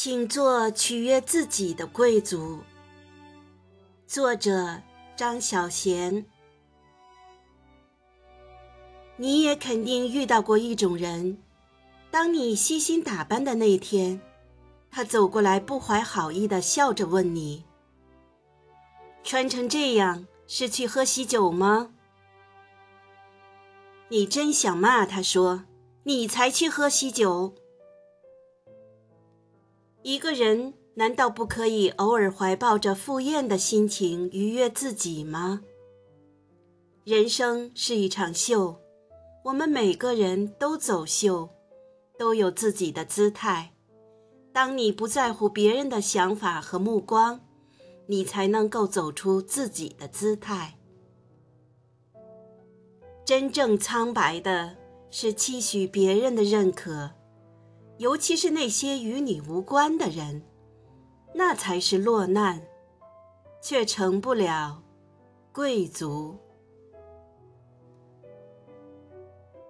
请做取悦自己的贵族。作者张小娴。你也肯定遇到过一种人，当你悉心打扮的那天，他走过来，不怀好意的笑着问你：“穿成这样是去喝喜酒吗？”你真想骂他说：“你才去喝喜酒。”一个人难道不可以偶尔怀抱着赴宴的心情愉悦自己吗？人生是一场秀，我们每个人都走秀，都有自己的姿态。当你不在乎别人的想法和目光，你才能够走出自己的姿态。真正苍白的是期许别人的认可。尤其是那些与你无关的人，那才是落难，却成不了贵族。